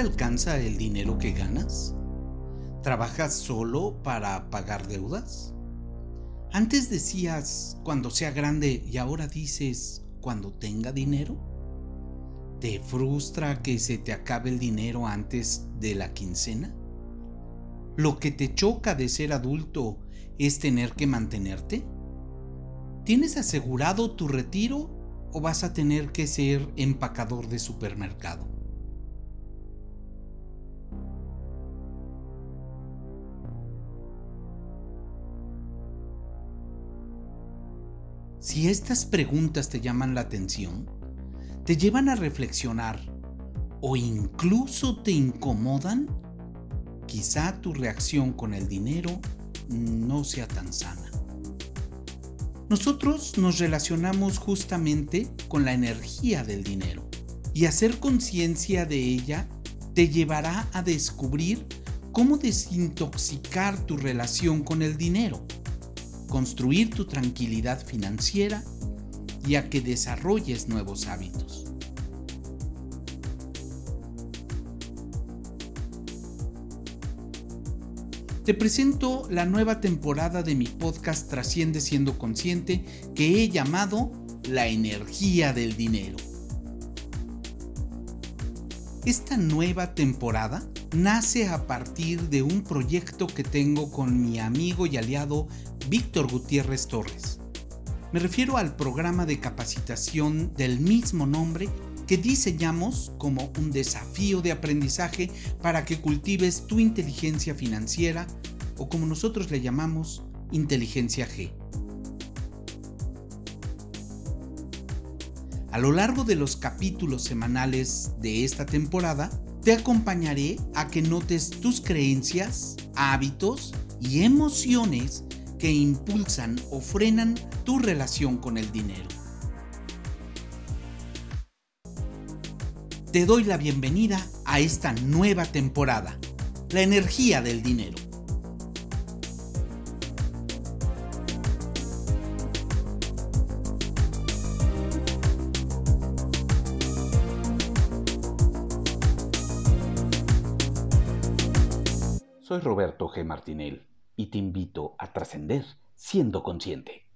alcanza el dinero que ganas? ¿Trabajas solo para pagar deudas? Antes decías cuando sea grande y ahora dices cuando tenga dinero. ¿Te frustra que se te acabe el dinero antes de la quincena? ¿Lo que te choca de ser adulto es tener que mantenerte? ¿Tienes asegurado tu retiro o vas a tener que ser empacador de supermercado? Si estas preguntas te llaman la atención, te llevan a reflexionar o incluso te incomodan, quizá tu reacción con el dinero no sea tan sana. Nosotros nos relacionamos justamente con la energía del dinero y hacer conciencia de ella te llevará a descubrir cómo desintoxicar tu relación con el dinero, construir tu tranquilidad financiera y a que desarrolles nuevos hábitos. Te presento la nueva temporada de mi podcast Trasciende siendo consciente que he llamado La energía del dinero. Esta nueva temporada nace a partir de un proyecto que tengo con mi amigo y aliado Víctor Gutiérrez Torres. Me refiero al programa de capacitación del mismo nombre que diseñamos como un desafío de aprendizaje para que cultives tu inteligencia financiera o como nosotros le llamamos inteligencia G. A lo largo de los capítulos semanales de esta temporada, te acompañaré a que notes tus creencias, hábitos y emociones que impulsan o frenan tu relación con el dinero. te doy la bienvenida a esta nueva temporada, la energía del dinero. Soy Roberto G. Martinel y te invito a trascender siendo consciente.